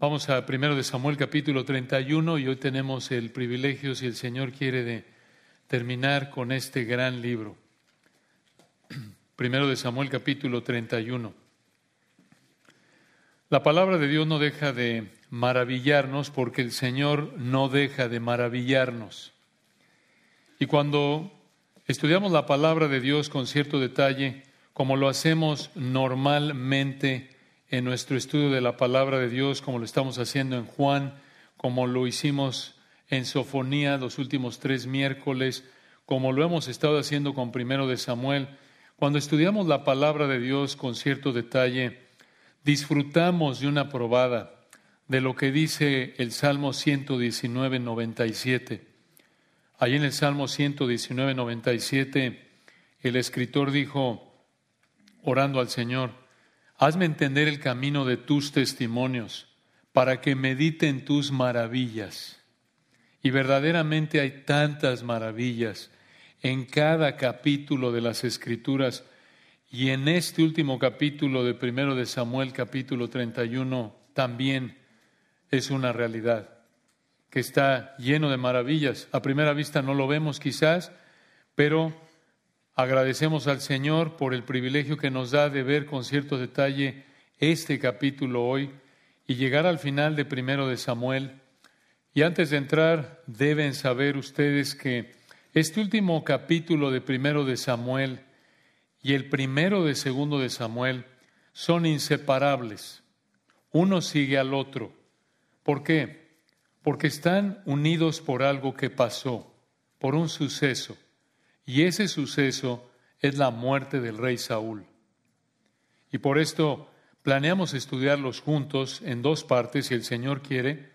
Vamos a primero de Samuel capítulo 31 y hoy tenemos el privilegio, si el Señor quiere, de terminar con este gran libro. Primero de Samuel capítulo 31. La palabra de Dios no deja de maravillarnos porque el Señor no deja de maravillarnos. Y cuando estudiamos la palabra de Dios con cierto detalle, como lo hacemos normalmente, en nuestro estudio de la palabra de Dios, como lo estamos haciendo en Juan, como lo hicimos en Sofonía los últimos tres miércoles, como lo hemos estado haciendo con primero de Samuel. Cuando estudiamos la palabra de Dios con cierto detalle, disfrutamos de una probada de lo que dice el Salmo 119, 97. Allí en el Salmo 119, 97, el escritor dijo, orando al Señor, Hazme entender el camino de tus testimonios para que medite en tus maravillas. Y verdaderamente hay tantas maravillas en cada capítulo de las Escrituras y en este último capítulo de primero de Samuel, capítulo 31, también es una realidad que está lleno de maravillas. A primera vista no lo vemos quizás, pero Agradecemos al Señor por el privilegio que nos da de ver con cierto detalle este capítulo hoy y llegar al final de primero de Samuel. Y antes de entrar, deben saber ustedes que este último capítulo de primero de Samuel y el primero de segundo de Samuel son inseparables. Uno sigue al otro. ¿Por qué? Porque están unidos por algo que pasó, por un suceso. Y ese suceso es la muerte del rey Saúl. Y por esto planeamos estudiarlos juntos en dos partes, si el Señor quiere.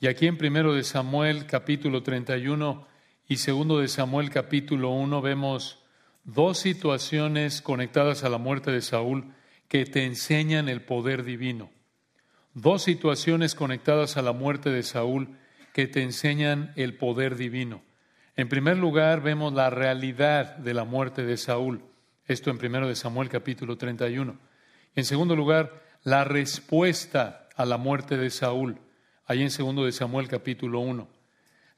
Y aquí en primero de Samuel capítulo 31 y segundo de Samuel capítulo 1 vemos dos situaciones conectadas a la muerte de Saúl que te enseñan el poder divino. Dos situaciones conectadas a la muerte de Saúl que te enseñan el poder divino. En primer lugar, vemos la realidad de la muerte de Saúl. Esto en primero de Samuel capítulo 31. En segundo lugar, la respuesta a la muerte de Saúl. Ahí en segundo de Samuel capítulo 1.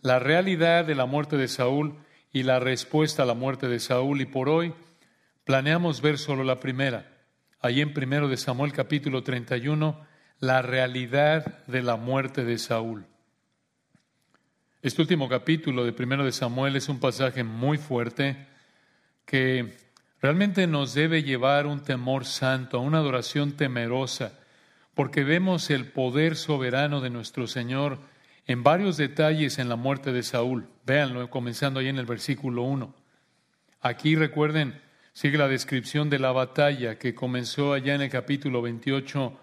La realidad de la muerte de Saúl y la respuesta a la muerte de Saúl. Y por hoy planeamos ver solo la primera. Ahí en primero de Samuel capítulo 31, la realidad de la muerte de Saúl. Este último capítulo de Primero de Samuel es un pasaje muy fuerte que realmente nos debe llevar un temor santo, a una adoración temerosa, porque vemos el poder soberano de nuestro Señor en varios detalles en la muerte de Saúl. Véanlo, comenzando ahí en el versículo 1. Aquí recuerden, sigue la descripción de la batalla que comenzó allá en el capítulo 28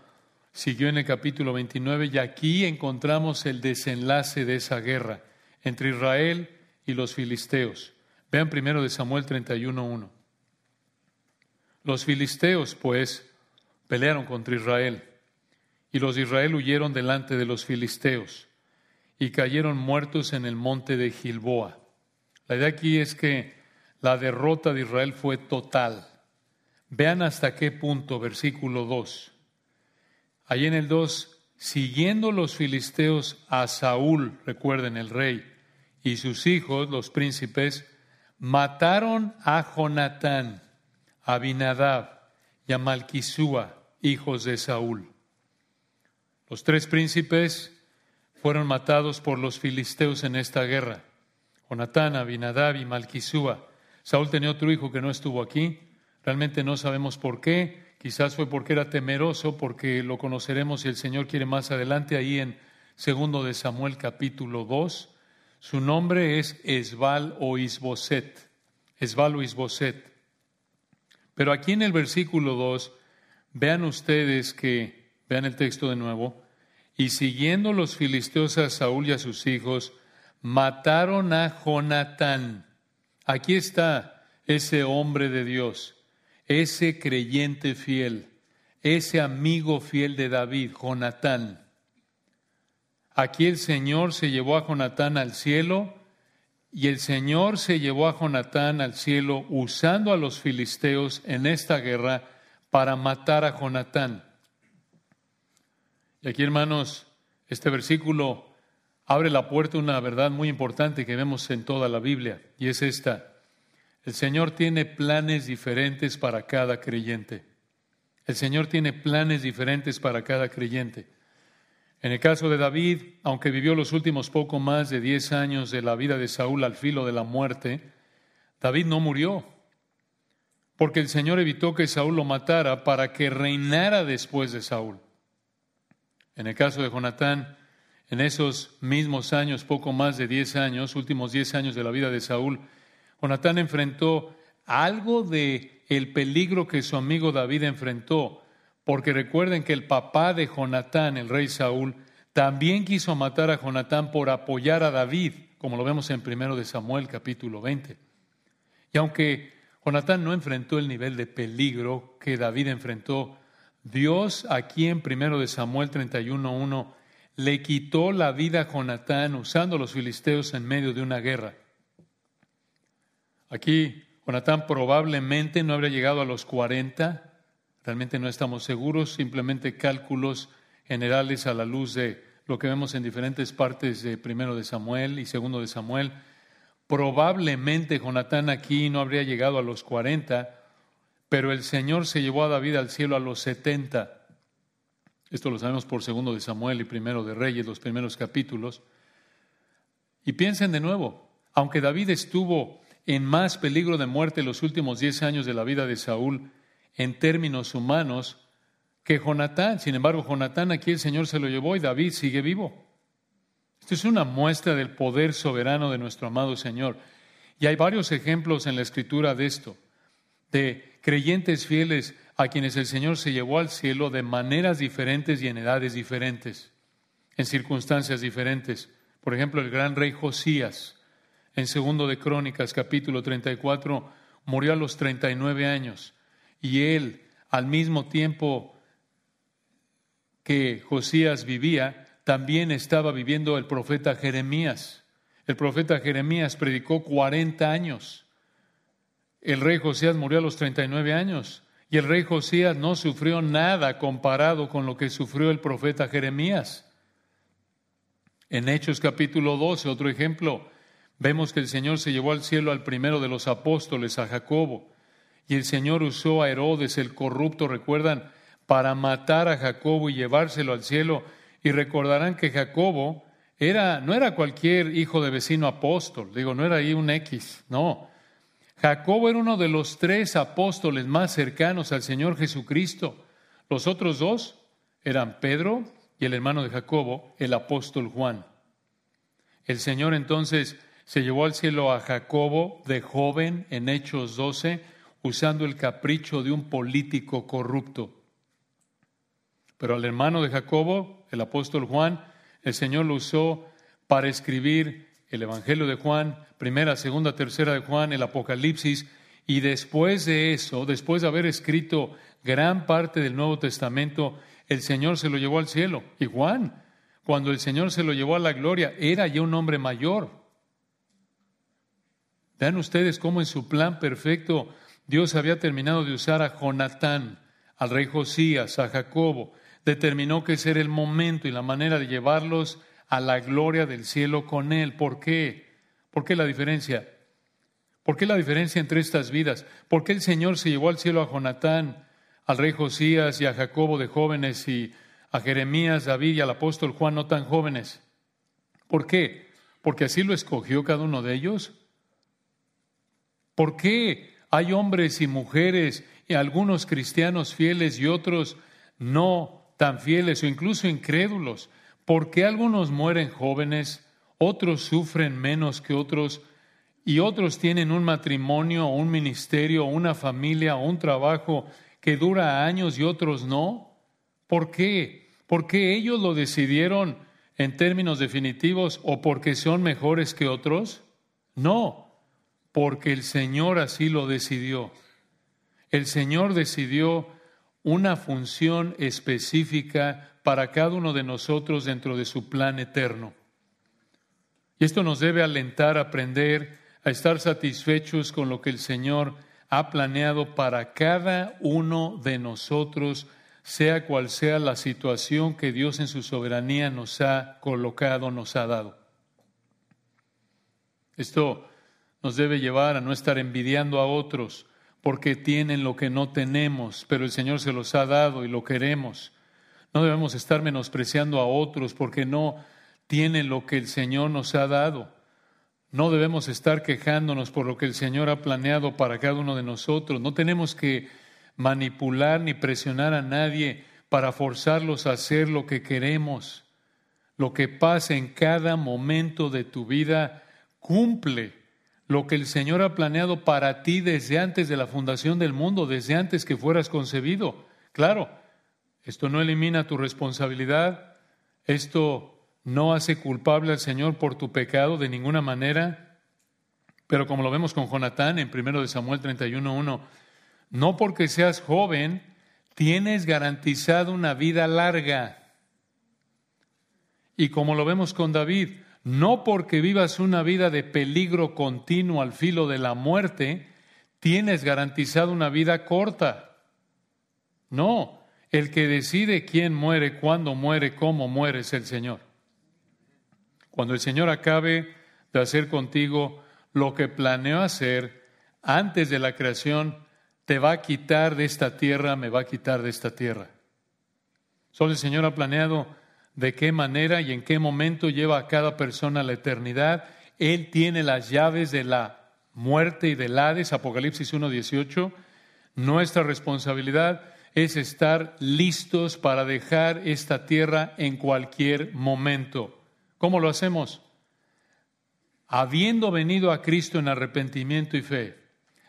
siguió en el capítulo 29 y aquí encontramos el desenlace de esa guerra entre Israel y los filisteos. Vean primero de Samuel 31.1. Los filisteos, pues, pelearon contra Israel y los de Israel huyeron delante de los filisteos y cayeron muertos en el monte de Gilboa. La idea aquí es que la derrota de Israel fue total. Vean hasta qué punto, versículo 2. Allí en el 2, siguiendo los filisteos a Saúl, recuerden el rey, y sus hijos, los príncipes, mataron a Jonatán, a Abinadab y a Malquisúa, hijos de Saúl. Los tres príncipes fueron matados por los filisteos en esta guerra. Jonatán, Abinadab y Malquisúa. Saúl tenía otro hijo que no estuvo aquí. Realmente no sabemos por qué. Quizás fue porque era temeroso, porque lo conoceremos si el Señor quiere más adelante, ahí en segundo de Samuel capítulo 2. Su nombre es Esbal o Isboset. Esbal o Isboset. Pero aquí en el versículo 2, vean ustedes que, vean el texto de nuevo, y siguiendo los filisteos a Saúl y a sus hijos, mataron a Jonatán. Aquí está ese hombre de Dios ese creyente fiel, ese amigo fiel de David, Jonatán. Aquí el Señor se llevó a Jonatán al cielo y el Señor se llevó a Jonatán al cielo usando a los filisteos en esta guerra para matar a Jonatán. Y aquí, hermanos, Este versículo abre la puerta a una verdad muy importante que vemos en toda la Biblia, y es esta. El Señor tiene planes diferentes para cada creyente. El Señor tiene planes diferentes para cada creyente. En el caso de David, aunque vivió los últimos poco más de diez años de la vida de Saúl al filo de la muerte, David no murió, porque el Señor evitó que Saúl lo matara para que reinara después de Saúl. En el caso de Jonatán, en esos mismos años, poco más de diez años, últimos diez años de la vida de Saúl, Jonatán enfrentó algo de el peligro que su amigo David enfrentó porque recuerden que el papá de Jonatán, el rey Saúl, también quiso matar a Jonatán por apoyar a David, como lo vemos en 1 de Samuel capítulo 20. Y aunque Jonatán no enfrentó el nivel de peligro que David enfrentó, Dios aquí en 1 de Samuel 31.1 le quitó la vida a Jonatán usando a los filisteos en medio de una guerra. Aquí Jonatán probablemente no habría llegado a los 40, Realmente no estamos seguros, simplemente cálculos generales a la luz de lo que vemos en diferentes partes de primero de Samuel y segundo de Samuel. Probablemente Jonatán aquí no habría llegado a los 40, pero el Señor se llevó a David al cielo a los 70. Esto lo sabemos por segundo de Samuel y primero de Reyes, los primeros capítulos. Y piensen de nuevo, aunque David estuvo en más peligro de muerte los últimos diez años de la vida de Saúl, en términos humanos que Jonatán. Sin embargo, Jonatán aquí el Señor se lo llevó y David sigue vivo. Esto es una muestra del poder soberano de nuestro amado Señor. Y hay varios ejemplos en la escritura de esto, de creyentes fieles a quienes el Señor se llevó al cielo de maneras diferentes y en edades diferentes, en circunstancias diferentes. Por ejemplo, el gran rey Josías, en segundo de Crónicas, capítulo 34, murió a los 39 años y él, al mismo tiempo que Josías vivía, también estaba viviendo el profeta Jeremías. El profeta Jeremías predicó 40 años. El rey Josías murió a los 39 años y el rey Josías no sufrió nada comparado con lo que sufrió el profeta Jeremías. En Hechos capítulo 12, otro ejemplo, vemos que el Señor se llevó al cielo al primero de los apóstoles, a Jacobo. Y el Señor usó a Herodes el corrupto, recuerdan, para matar a Jacobo y llevárselo al cielo. Y recordarán que Jacobo era, no era cualquier hijo de vecino apóstol, digo, no era ahí un X, no. Jacobo era uno de los tres apóstoles más cercanos al Señor Jesucristo. Los otros dos eran Pedro y el hermano de Jacobo, el apóstol Juan. El Señor entonces se llevó al cielo a Jacobo de joven en Hechos 12 usando el capricho de un político corrupto. Pero al hermano de Jacobo, el apóstol Juan, el Señor lo usó para escribir el Evangelio de Juan, primera, segunda, tercera de Juan, el Apocalipsis, y después de eso, después de haber escrito gran parte del Nuevo Testamento, el Señor se lo llevó al cielo. Y Juan, cuando el Señor se lo llevó a la gloria, era ya un hombre mayor. Vean ustedes cómo en su plan perfecto Dios había terminado de usar a Jonatán, al rey Josías, a Jacobo. Determinó que ese era el momento y la manera de llevarlos a la gloria del cielo con él. ¿Por qué? ¿Por qué la diferencia? ¿Por qué la diferencia entre estas vidas? ¿Por qué el Señor se llevó al cielo a Jonatán, al rey Josías y a Jacobo de jóvenes y a Jeremías, David y al apóstol Juan no tan jóvenes? ¿Por qué? ¿Porque así lo escogió cada uno de ellos? ¿Por qué hay hombres y mujeres, y algunos cristianos fieles y otros no tan fieles o incluso incrédulos. ¿Por qué algunos mueren jóvenes, otros sufren menos que otros y otros tienen un matrimonio, un ministerio, una familia, un trabajo que dura años y otros no? ¿Por qué? ¿Porque ellos lo decidieron en términos definitivos o porque son mejores que otros? No, porque el Señor así lo decidió. El Señor decidió una función específica para cada uno de nosotros dentro de su plan eterno. Y esto nos debe alentar a aprender a estar satisfechos con lo que el Señor ha planeado para cada uno de nosotros, sea cual sea la situación que Dios en su soberanía nos ha colocado, nos ha dado. Esto nos debe llevar a no estar envidiando a otros porque tienen lo que no tenemos, pero el Señor se los ha dado y lo queremos. No debemos estar menospreciando a otros porque no tienen lo que el Señor nos ha dado. No debemos estar quejándonos por lo que el Señor ha planeado para cada uno de nosotros. No tenemos que manipular ni presionar a nadie para forzarlos a hacer lo que queremos. Lo que pasa en cada momento de tu vida cumple lo que el Señor ha planeado para ti desde antes de la fundación del mundo, desde antes que fueras concebido. Claro, esto no elimina tu responsabilidad, esto no hace culpable al Señor por tu pecado de ninguna manera, pero como lo vemos con Jonatán en 1 Samuel 31.1, no porque seas joven, tienes garantizado una vida larga. Y como lo vemos con David, no porque vivas una vida de peligro continuo al filo de la muerte, tienes garantizado una vida corta. No, el que decide quién muere, cuándo muere, cómo muere es el Señor. Cuando el Señor acabe de hacer contigo lo que planeó hacer antes de la creación, te va a quitar de esta tierra, me va a quitar de esta tierra. Solo el Señor ha planeado de qué manera y en qué momento lleva a cada persona a la eternidad. Él tiene las llaves de la muerte y del Hades, Apocalipsis 1.18. Nuestra responsabilidad es estar listos para dejar esta tierra en cualquier momento. ¿Cómo lo hacemos? Habiendo venido a Cristo en arrepentimiento y fe,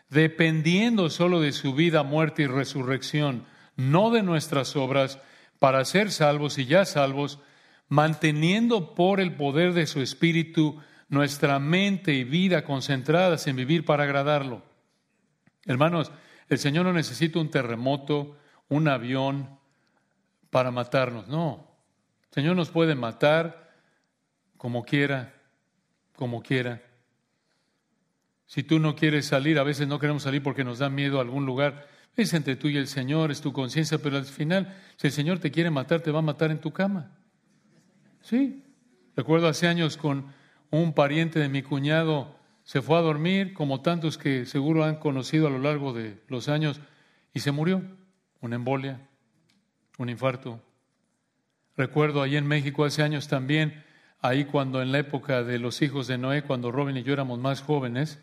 dependiendo solo de su vida, muerte y resurrección, no de nuestras obras, para ser salvos y ya salvos, manteniendo por el poder de su Espíritu nuestra mente y vida concentradas en vivir para agradarlo. Hermanos, el Señor no necesita un terremoto, un avión para matarnos, no. El Señor nos puede matar como quiera, como quiera. Si tú no quieres salir, a veces no queremos salir porque nos da miedo a algún lugar, es entre tú y el Señor, es tu conciencia, pero al final, si el Señor te quiere matar, te va a matar en tu cama. Sí. Recuerdo hace años con un pariente de mi cuñado, se fue a dormir, como tantos que seguro han conocido a lo largo de los años, y se murió. Una embolia, un infarto. Recuerdo ahí en México hace años también, ahí cuando en la época de los hijos de Noé, cuando Robin y yo éramos más jóvenes,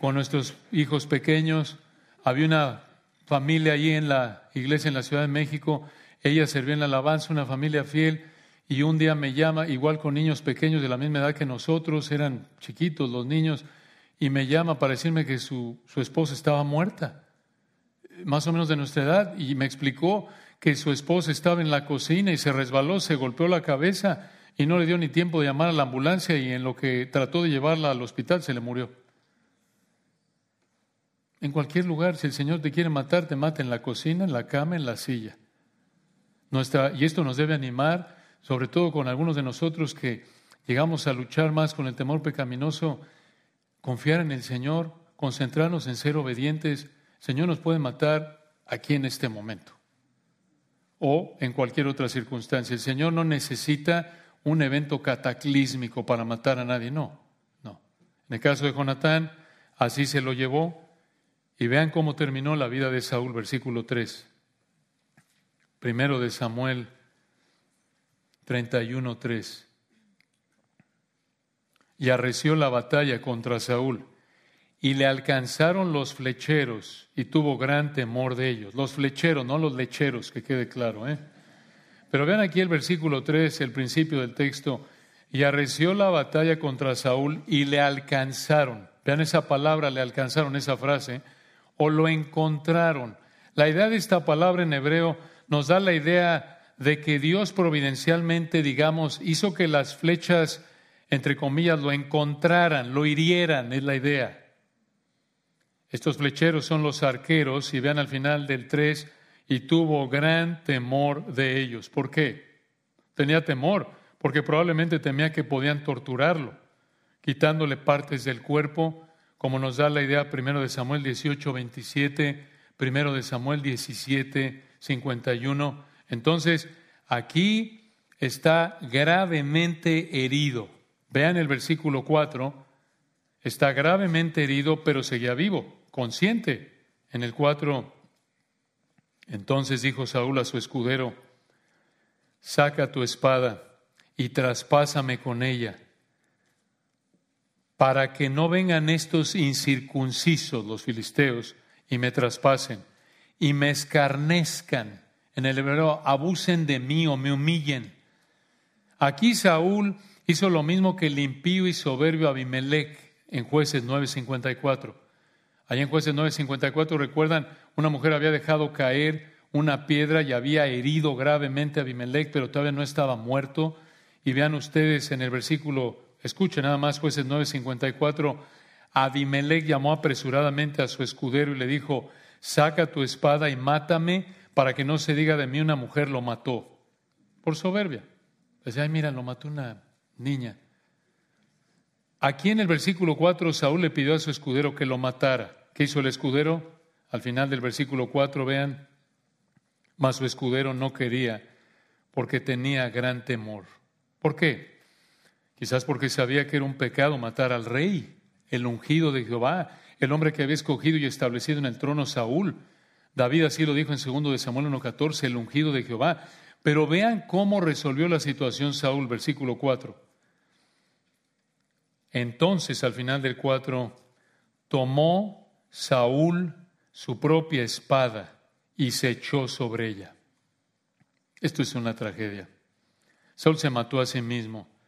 con nuestros hijos pequeños. Había una familia allí en la iglesia en la Ciudad de México. Ella servía en la alabanza, una familia fiel. Y un día me llama, igual con niños pequeños de la misma edad que nosotros, eran chiquitos los niños, y me llama para decirme que su, su esposa estaba muerta, más o menos de nuestra edad, y me explicó que su esposa estaba en la cocina y se resbaló, se golpeó la cabeza y no le dio ni tiempo de llamar a la ambulancia y en lo que trató de llevarla al hospital se le murió. En cualquier lugar, si el Señor te quiere matar, te mata en la cocina, en la cama, en la silla. Y esto nos debe animar, sobre todo con algunos de nosotros que llegamos a luchar más con el temor pecaminoso, confiar en el Señor, concentrarnos en ser obedientes. El Señor nos puede matar aquí en este momento o en cualquier otra circunstancia. El Señor no necesita un evento cataclísmico para matar a nadie, no, no. En el caso de Jonatán, así se lo llevó, y vean cómo terminó la vida de Saúl, versículo 3. Primero de Samuel 31, 3. Y arreció la batalla contra Saúl. Y le alcanzaron los flecheros y tuvo gran temor de ellos. Los flecheros, no los lecheros, que quede claro. ¿eh? Pero vean aquí el versículo 3, el principio del texto. Y arreció la batalla contra Saúl y le alcanzaron. Vean esa palabra, le alcanzaron esa frase o lo encontraron. La idea de esta palabra en hebreo nos da la idea de que Dios providencialmente, digamos, hizo que las flechas, entre comillas, lo encontraran, lo hirieran, es la idea. Estos flecheros son los arqueros, y vean al final del 3, y tuvo gran temor de ellos. ¿Por qué? Tenía temor, porque probablemente temía que podían torturarlo, quitándole partes del cuerpo como nos da la idea primero de Samuel 18, 27, primero de Samuel 17, 51. Entonces, aquí está gravemente herido. Vean el versículo 4, está gravemente herido, pero seguía vivo, consciente. En el 4, entonces dijo Saúl a su escudero, saca tu espada y traspásame con ella, para que no vengan estos incircuncisos, los filisteos, y me traspasen, y me escarnezcan. En el hebreo, abusen de mí o me humillen. Aquí Saúl hizo lo mismo que el impío y soberbio Abimelech en jueces 9.54. Allá en jueces 9.54 recuerdan, una mujer había dejado caer una piedra y había herido gravemente a Abimelech, pero todavía no estaba muerto. Y vean ustedes en el versículo, escuchen nada más jueces 9.54, Abimelech llamó apresuradamente a su escudero y le dijo, saca tu espada y mátame para que no se diga de mí una mujer lo mató. Por soberbia. Decía, ay, mira, lo mató una niña. Aquí en el versículo 4, Saúl le pidió a su escudero que lo matara. ¿Qué hizo el escudero? Al final del versículo 4, vean, mas su escudero no quería porque tenía gran temor. ¿Por qué? Quizás porque sabía que era un pecado matar al rey, el ungido de Jehová, el hombre que había escogido y establecido en el trono Saúl. David así lo dijo en segundo de Samuel 1.14, el ungido de Jehová. Pero vean cómo resolvió la situación Saúl, versículo 4. Entonces, al final del 4, tomó Saúl su propia espada y se echó sobre ella. Esto es una tragedia. Saúl se mató a sí mismo,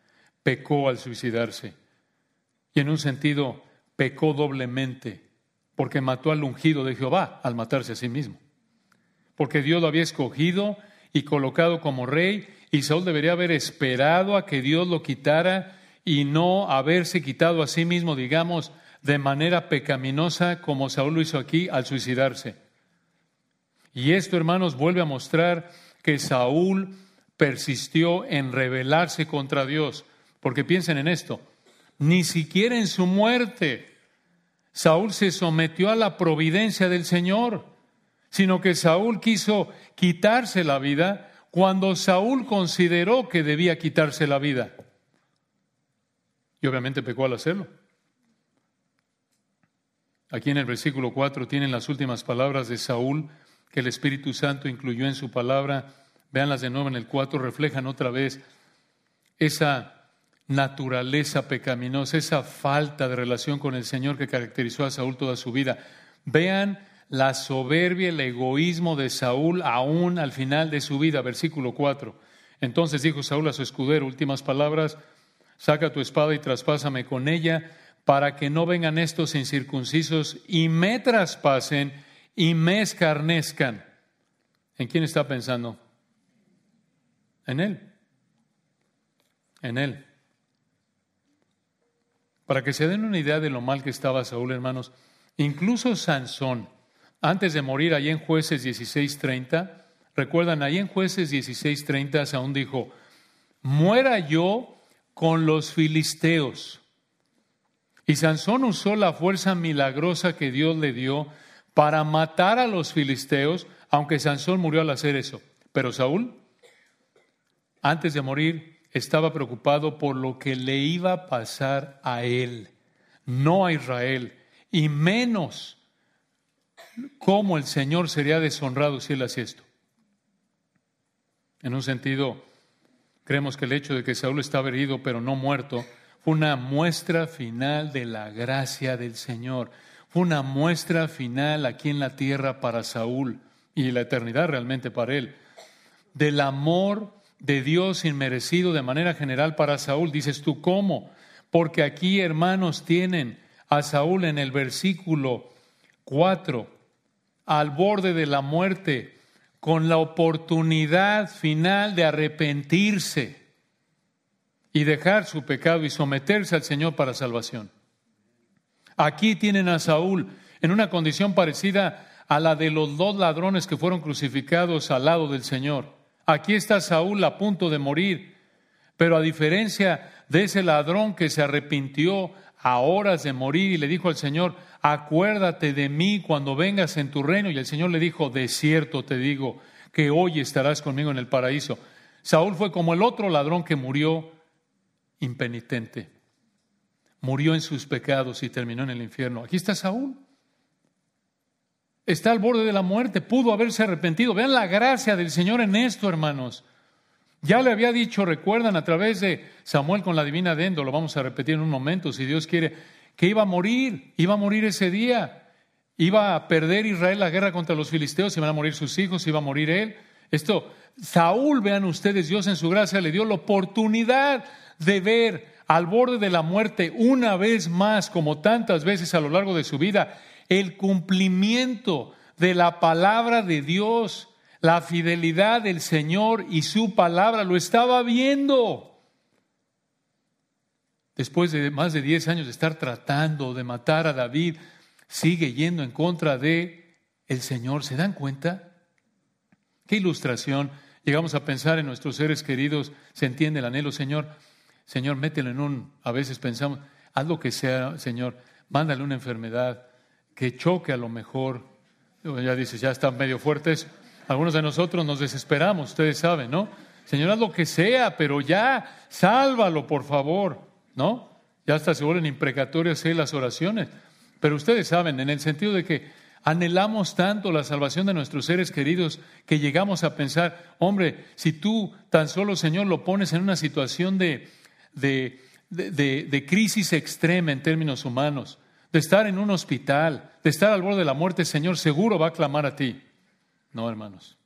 pecó al suicidarse y en un sentido pecó doblemente porque mató al ungido de Jehová al matarse a sí mismo. Porque Dios lo había escogido y colocado como rey, y Saúl debería haber esperado a que Dios lo quitara y no haberse quitado a sí mismo, digamos, de manera pecaminosa como Saúl lo hizo aquí al suicidarse. Y esto, hermanos, vuelve a mostrar que Saúl persistió en rebelarse contra Dios, porque piensen en esto, ni siquiera en su muerte Saúl se sometió a la providencia del Señor sino que Saúl quiso quitarse la vida cuando Saúl consideró que debía quitarse la vida. Y obviamente pecó al hacerlo. Aquí en el versículo 4 tienen las últimas palabras de Saúl que el Espíritu Santo incluyó en su palabra. Veanlas de nuevo en el 4, reflejan otra vez esa naturaleza pecaminosa, esa falta de relación con el Señor que caracterizó a Saúl toda su vida. Vean la soberbia, el egoísmo de Saúl aún al final de su vida. Versículo 4. Entonces dijo Saúl a su escudero, últimas palabras, saca tu espada y traspásame con ella para que no vengan estos incircuncisos y me traspasen y me escarnezcan. ¿En quién está pensando? En él. En él. Para que se den una idea de lo mal que estaba Saúl, hermanos, incluso Sansón, antes de morir, ahí en jueces 16:30, recuerdan, ahí en jueces 16:30 aún dijo, muera yo con los filisteos. Y Sansón usó la fuerza milagrosa que Dios le dio para matar a los filisteos, aunque Sansón murió al hacer eso. Pero Saúl, antes de morir, estaba preocupado por lo que le iba a pasar a él, no a Israel, y menos cómo el Señor sería deshonrado si él hacía esto. En un sentido, creemos que el hecho de que Saúl estaba herido pero no muerto fue una muestra final de la gracia del Señor. Fue una muestra final aquí en la tierra para Saúl y la eternidad realmente para él. Del amor de Dios inmerecido de manera general para Saúl. Dices tú, ¿cómo? Porque aquí, hermanos, tienen a Saúl en el versículo 4 al borde de la muerte, con la oportunidad final de arrepentirse y dejar su pecado y someterse al Señor para salvación. Aquí tienen a Saúl en una condición parecida a la de los dos ladrones que fueron crucificados al lado del Señor. Aquí está Saúl a punto de morir, pero a diferencia de ese ladrón que se arrepintió a horas de morir y le dijo al Señor, acuérdate de mí cuando vengas en tu reino. Y el Señor le dijo, de cierto te digo, que hoy estarás conmigo en el paraíso. Saúl fue como el otro ladrón que murió impenitente. Murió en sus pecados y terminó en el infierno. Aquí está Saúl. Está al borde de la muerte. Pudo haberse arrepentido. Vean la gracia del Señor en esto, hermanos. Ya le había dicho, recuerdan, a través de Samuel con la divina Dendo, lo vamos a repetir en un momento, si Dios quiere, que iba a morir, iba a morir ese día, iba a perder Israel la guerra contra los filisteos, iban a morir sus hijos, iba a morir él. Esto, Saúl, vean ustedes, Dios en su gracia le dio la oportunidad de ver al borde de la muerte una vez más, como tantas veces a lo largo de su vida, el cumplimiento de la palabra de Dios la fidelidad del Señor y su palabra, lo estaba viendo. Después de más de 10 años de estar tratando de matar a David, sigue yendo en contra de el Señor. ¿Se dan cuenta? Qué ilustración. Llegamos a pensar en nuestros seres queridos, se entiende el anhelo, Señor. Señor, mételo en un, a veces pensamos, haz lo que sea, Señor, mándale una enfermedad que choque a lo mejor. Ya dices, ya están medio fuertes, algunos de nosotros nos desesperamos, ustedes saben, ¿no? Señor, haz lo que sea, pero ya, sálvalo, por favor, ¿no? Ya hasta se vuelven imprecatorias las oraciones. Pero ustedes saben, en el sentido de que anhelamos tanto la salvación de nuestros seres queridos que llegamos a pensar, hombre, si tú tan solo, Señor, lo pones en una situación de, de, de, de crisis extrema en términos humanos, de estar en un hospital, de estar al borde de la muerte, Señor, seguro va a clamar a ti. No, hermanos.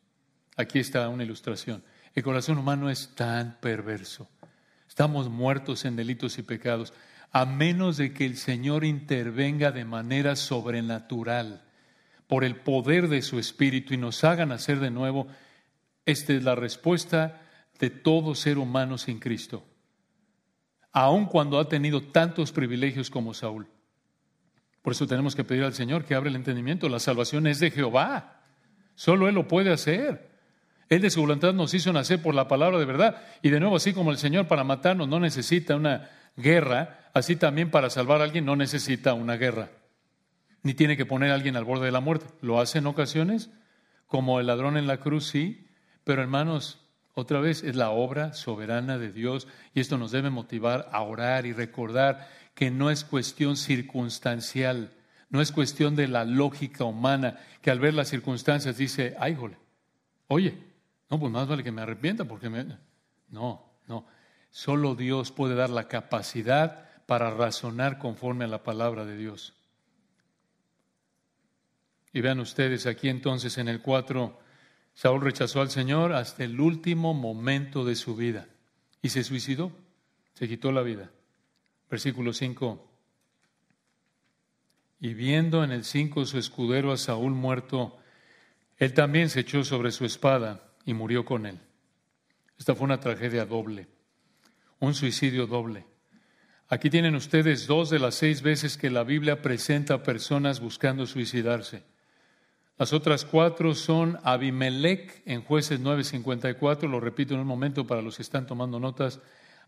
Aquí está una ilustración. El corazón humano es tan perverso. Estamos muertos en delitos y pecados. A menos de que el Señor intervenga de manera sobrenatural por el poder de su Espíritu y nos haga nacer de nuevo, esta es la respuesta de todo ser humano sin Cristo. Aun cuando ha tenido tantos privilegios como Saúl. Por eso tenemos que pedir al Señor que abra el entendimiento. La salvación es de Jehová. Solo Él lo puede hacer. Él de su voluntad nos hizo nacer por la palabra de verdad. Y de nuevo, así como el Señor para matarnos no necesita una guerra, así también para salvar a alguien no necesita una guerra. Ni tiene que poner a alguien al borde de la muerte. Lo hace en ocasiones, como el ladrón en la cruz, sí. Pero hermanos, otra vez es la obra soberana de Dios y esto nos debe motivar a orar y recordar que no es cuestión circunstancial no es cuestión de la lógica humana que al ver las circunstancias dice, ay, jole, oye, no, pues más vale que me arrepienta porque me... No, no. Solo Dios puede dar la capacidad para razonar conforme a la palabra de Dios. Y vean ustedes aquí entonces en el 4, Saúl rechazó al Señor hasta el último momento de su vida y se suicidó, se quitó la vida. Versículo 5. Y viendo en el cinco su escudero a Saúl muerto, él también se echó sobre su espada y murió con él. Esta fue una tragedia doble, un suicidio doble. Aquí tienen ustedes dos de las seis veces que la Biblia presenta a personas buscando suicidarse. Las otras cuatro son Abimelech en jueces 9:54, lo repito en un momento para los que están tomando notas,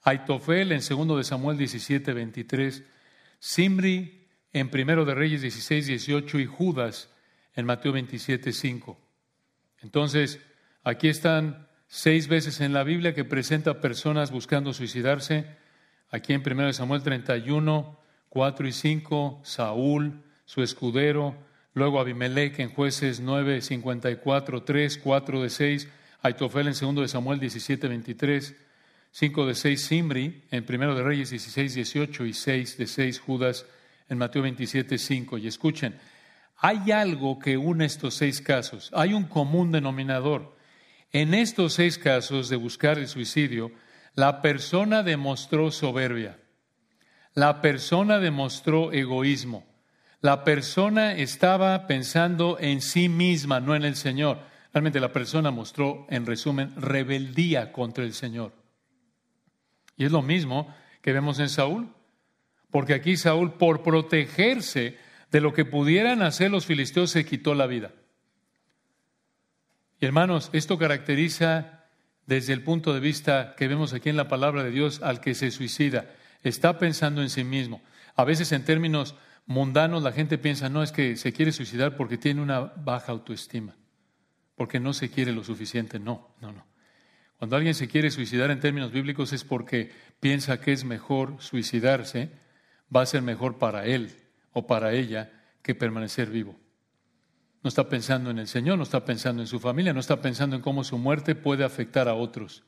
Aitofel en segundo de Samuel 17:23, Simri en Primero de Reyes 16, 18 y Judas en Mateo 27, 5. Entonces, aquí están seis veces en la Biblia que presenta personas buscando suicidarse. Aquí en Primero de Samuel 31, 4 y 5, Saúl, su escudero, luego Abimelech en Jueces 9, 54, 3, 4 de 6, Aitofel en Segundo de Samuel 17, 23, 5 de 6, Simri en Primero de Reyes 16, 18 y 6 de 6, Judas en Mateo 27, 5. Y escuchen, hay algo que une estos seis casos, hay un común denominador. En estos seis casos de buscar el suicidio, la persona demostró soberbia, la persona demostró egoísmo, la persona estaba pensando en sí misma, no en el Señor. Realmente la persona mostró, en resumen, rebeldía contra el Señor. Y es lo mismo que vemos en Saúl. Porque aquí Saúl, por protegerse de lo que pudieran hacer los filisteos, se quitó la vida. Y hermanos, esto caracteriza desde el punto de vista que vemos aquí en la palabra de Dios al que se suicida. Está pensando en sí mismo. A veces en términos mundanos la gente piensa, no, es que se quiere suicidar porque tiene una baja autoestima, porque no se quiere lo suficiente. No, no, no. Cuando alguien se quiere suicidar en términos bíblicos es porque piensa que es mejor suicidarse, va a ser mejor para él o para ella que permanecer vivo. No está pensando en el Señor, no está pensando en su familia, no está pensando en cómo su muerte puede afectar a otros.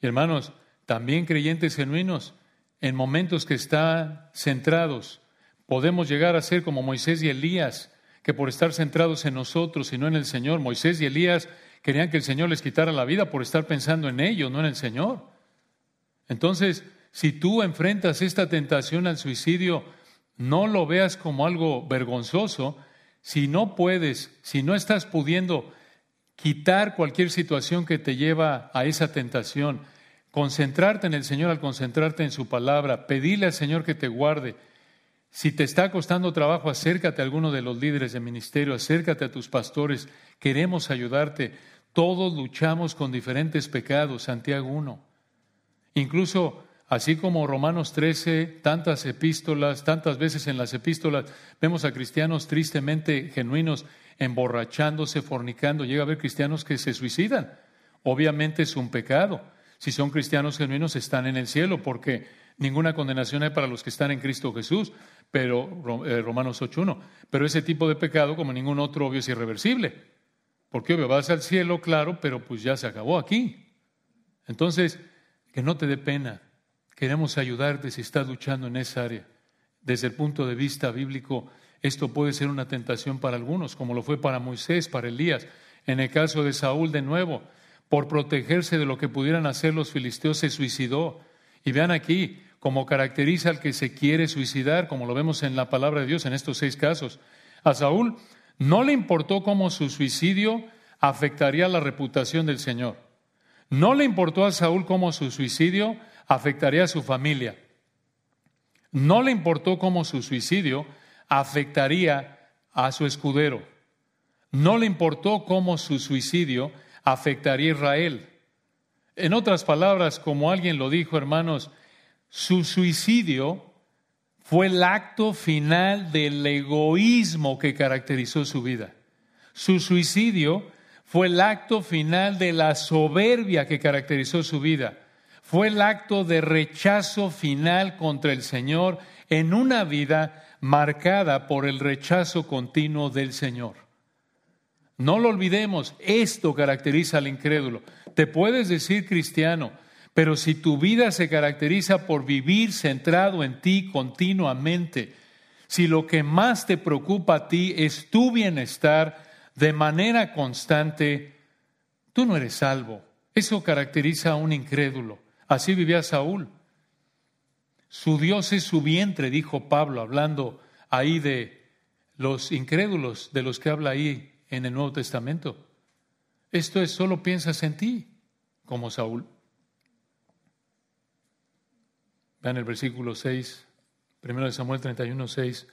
Y hermanos, también creyentes genuinos, en momentos que están centrados, podemos llegar a ser como Moisés y Elías, que por estar centrados en nosotros y no en el Señor, Moisés y Elías querían que el Señor les quitara la vida por estar pensando en ellos, no en el Señor. Entonces, si tú enfrentas esta tentación al suicidio, no lo veas como algo vergonzoso. Si no puedes, si no estás pudiendo quitar cualquier situación que te lleva a esa tentación, concentrarte en el Señor al concentrarte en su palabra, pedirle al Señor que te guarde. Si te está costando trabajo, acércate a alguno de los líderes de ministerio, acércate a tus pastores, queremos ayudarte. Todos luchamos con diferentes pecados, Santiago 1. Incluso así como Romanos 13, tantas epístolas, tantas veces en las epístolas vemos a cristianos tristemente genuinos emborrachándose, fornicando. Llega a haber cristianos que se suicidan. Obviamente es un pecado. Si son cristianos genuinos, están en el cielo, porque ninguna condenación hay para los que están en Cristo Jesús, pero eh, Romanos 8.1. Pero ese tipo de pecado, como ningún otro, obvio, es irreversible. Porque obvio, vas al cielo, claro, pero pues ya se acabó aquí. Entonces, que no te dé pena. Queremos ayudarte si estás luchando en esa área. Desde el punto de vista bíblico, esto puede ser una tentación para algunos, como lo fue para Moisés, para Elías. En el caso de Saúl, de nuevo, por protegerse de lo que pudieran hacer los filisteos, se suicidó. Y vean aquí cómo caracteriza al que se quiere suicidar, como lo vemos en la palabra de Dios en estos seis casos. A Saúl no le importó cómo su suicidio afectaría la reputación del Señor. No le importó a Saúl cómo su suicidio afectaría a su familia. No le importó cómo su suicidio afectaría a su escudero. No le importó cómo su suicidio afectaría a Israel. En otras palabras, como alguien lo dijo, hermanos, su suicidio fue el acto final del egoísmo que caracterizó su vida. Su suicidio fue el acto final de la soberbia que caracterizó su vida. Fue el acto de rechazo final contra el Señor en una vida marcada por el rechazo continuo del Señor. No lo olvidemos, esto caracteriza al incrédulo. Te puedes decir cristiano, pero si tu vida se caracteriza por vivir centrado en ti continuamente, si lo que más te preocupa a ti es tu bienestar de manera constante, tú no eres salvo. Eso caracteriza a un incrédulo. Así vivía Saúl. Su Dios es su vientre, dijo Pablo, hablando ahí de los incrédulos, de los que habla ahí en el Nuevo Testamento. Esto es, solo piensas en ti, como Saúl. Vean el versículo 6, primero de Samuel 31, 6.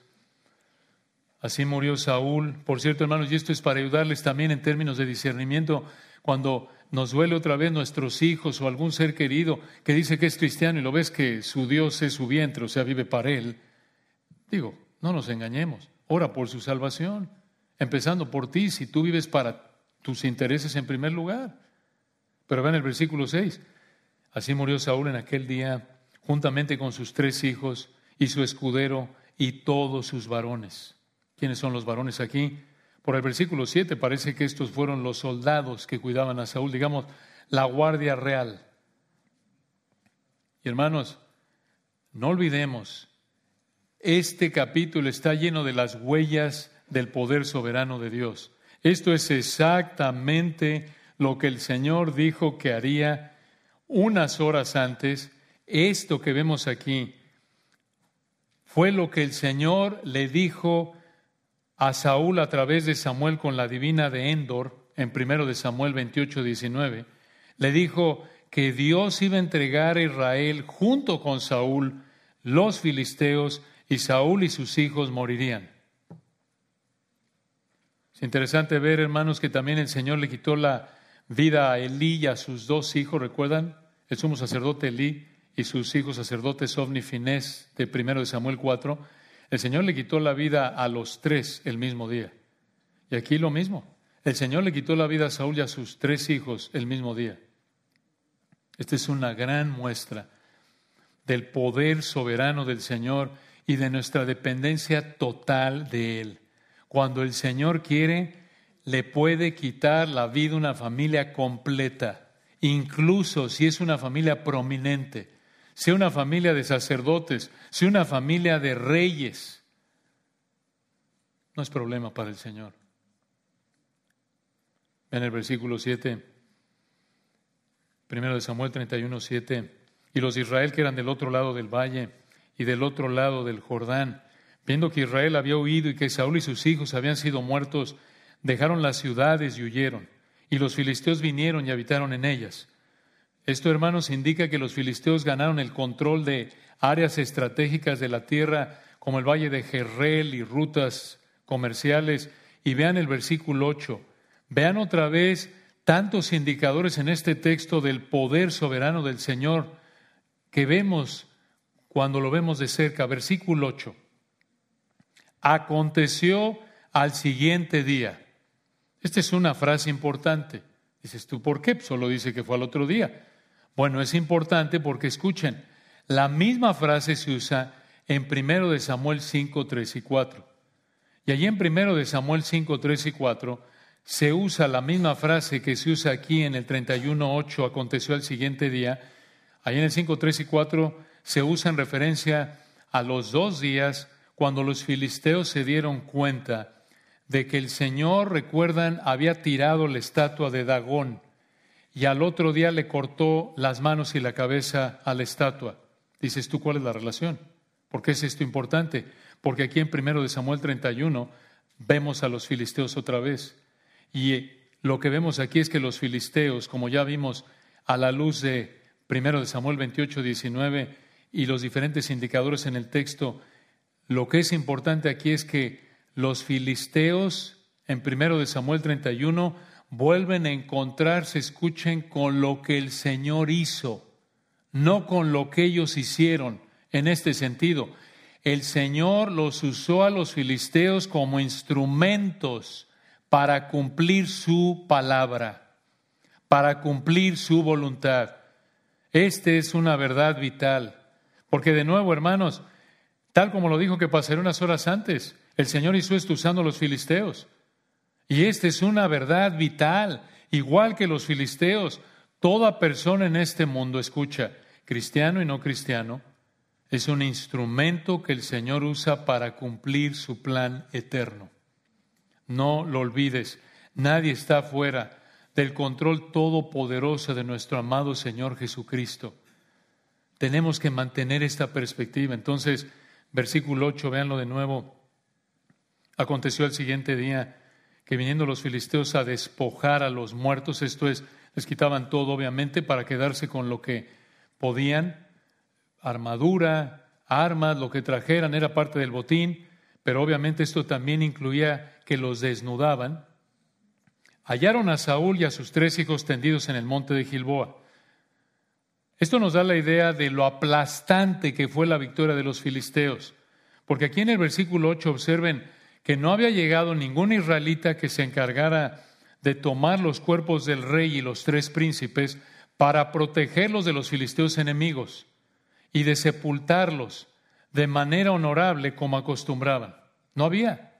Así murió Saúl. Por cierto, hermanos, y esto es para ayudarles también en términos de discernimiento, cuando nos duele otra vez nuestros hijos o algún ser querido que dice que es cristiano y lo ves que su Dios es su vientre, o sea, vive para él. Digo, no nos engañemos, ora por su salvación empezando por ti, si tú vives para tus intereses en primer lugar. Pero vean el versículo 6. Así murió Saúl en aquel día, juntamente con sus tres hijos y su escudero y todos sus varones. ¿Quiénes son los varones aquí? Por el versículo 7 parece que estos fueron los soldados que cuidaban a Saúl, digamos, la guardia real. Y hermanos, no olvidemos, este capítulo está lleno de las huellas del poder soberano de Dios. Esto es exactamente lo que el Señor dijo que haría unas horas antes. Esto que vemos aquí fue lo que el Señor le dijo a Saúl a través de Samuel con la divina de Endor, en primero de Samuel 28, 19. Le dijo que Dios iba a entregar a Israel junto con Saúl, los filisteos, y Saúl y sus hijos morirían. Interesante ver, hermanos, que también el Señor le quitó la vida a Elí y a sus dos hijos, ¿recuerdan? El sumo sacerdote Elí y sus hijos sacerdotes Ovni Finés de primero de Samuel 4. El Señor le quitó la vida a los tres el mismo día. Y aquí lo mismo. El Señor le quitó la vida a Saúl y a sus tres hijos el mismo día. Esta es una gran muestra del poder soberano del Señor y de nuestra dependencia total de Él. Cuando el Señor quiere, le puede quitar la vida a una familia completa, incluso si es una familia prominente, sea una familia de sacerdotes, sea una familia de reyes. No es problema para el Señor. En el versículo 7, primero de Samuel 31, 7, y los de Israel que eran del otro lado del valle y del otro lado del Jordán, viendo que Israel había huido y que Saúl y sus hijos habían sido muertos, dejaron las ciudades y huyeron, y los filisteos vinieron y habitaron en ellas. Esto, hermanos, indica que los filisteos ganaron el control de áreas estratégicas de la tierra, como el valle de Jerrel y rutas comerciales. Y vean el versículo 8. Vean otra vez tantos indicadores en este texto del poder soberano del Señor que vemos cuando lo vemos de cerca. Versículo 8. Aconteció al siguiente día. Esta es una frase importante. Dices tú, ¿por qué? Solo dice que fue al otro día. Bueno, es importante porque escuchen, la misma frase se usa en 1 de Samuel 5, 3 y 4. Y allí en 1 de Samuel 5, 3 y 4 se usa la misma frase que se usa aquí en el 31, 8, aconteció al siguiente día. Allí en el 5, 3 y 4 se usa en referencia a los dos días cuando los filisteos se dieron cuenta de que el Señor, recuerdan, había tirado la estatua de Dagón y al otro día le cortó las manos y la cabeza a la estatua. Dices tú, ¿cuál es la relación? ¿Por qué es esto importante? Porque aquí en primero de Samuel 31 vemos a los filisteos otra vez. Y lo que vemos aquí es que los filisteos, como ya vimos a la luz de primero de Samuel 28, 19 y los diferentes indicadores en el texto, lo que es importante aquí es que los filisteos, en primero de Samuel 31, vuelven a encontrarse, escuchen, con lo que el Señor hizo, no con lo que ellos hicieron. En este sentido, el Señor los usó a los filisteos como instrumentos para cumplir su palabra, para cumplir su voluntad. Esta es una verdad vital, porque de nuevo, hermanos, tal como lo dijo que pasaría unas horas antes, el Señor hizo esto usando a los filisteos. Y esta es una verdad vital, igual que los filisteos. Toda persona en este mundo, escucha, cristiano y no cristiano, es un instrumento que el Señor usa para cumplir su plan eterno. No lo olvides, nadie está fuera del control todopoderoso de nuestro amado Señor Jesucristo. Tenemos que mantener esta perspectiva. Entonces, versículo 8, véanlo de nuevo. Aconteció el siguiente día que viniendo los filisteos a despojar a los muertos, esto es, les quitaban todo obviamente para quedarse con lo que podían, armadura, armas, lo que trajeran era parte del botín, pero obviamente esto también incluía que los desnudaban. Hallaron a Saúl y a sus tres hijos tendidos en el monte de Gilboa. Esto nos da la idea de lo aplastante que fue la victoria de los filisteos, porque aquí en el versículo 8 observen, que no había llegado ningún israelita que se encargara de tomar los cuerpos del rey y los tres príncipes para protegerlos de los filisteos enemigos y de sepultarlos de manera honorable como acostumbraban. No había.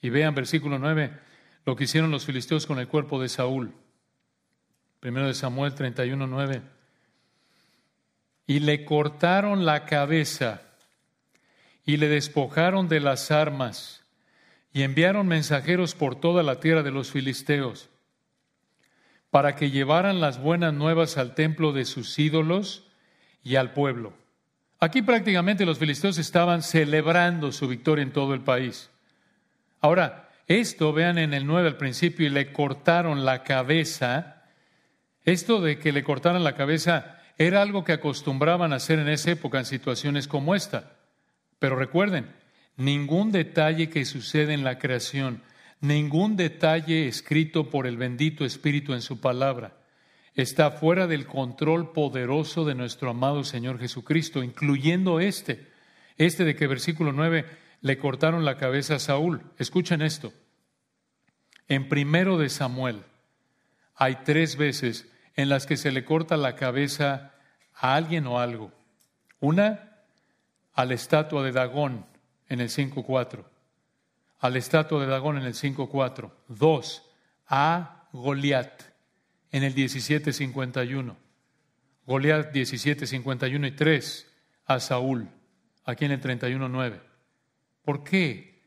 Y vean versículo 9 lo que hicieron los filisteos con el cuerpo de Saúl. Primero de Samuel 31, 9. Y le cortaron la cabeza y le despojaron de las armas y enviaron mensajeros por toda la tierra de los filisteos para que llevaran las buenas nuevas al templo de sus ídolos y al pueblo. Aquí prácticamente los filisteos estaban celebrando su victoria en todo el país. Ahora, esto, vean en el 9 al principio, y le cortaron la cabeza. Esto de que le cortaran la cabeza era algo que acostumbraban hacer en esa época en situaciones como esta. Pero recuerden, ningún detalle que sucede en la creación, ningún detalle escrito por el bendito Espíritu en su palabra, está fuera del control poderoso de nuestro amado Señor Jesucristo, incluyendo este, este de que versículo 9 le cortaron la cabeza a Saúl. Escuchen esto. En primero de Samuel hay tres veces en las que se le corta la cabeza a alguien o algo. Una, a la estatua de Dagón en el 5.4. A la estatua de Dagón en el 5.4. Dos, a Goliat en el 17.51. Goliat 17.51 y tres, a Saúl aquí en el 31.9. ¿Por qué?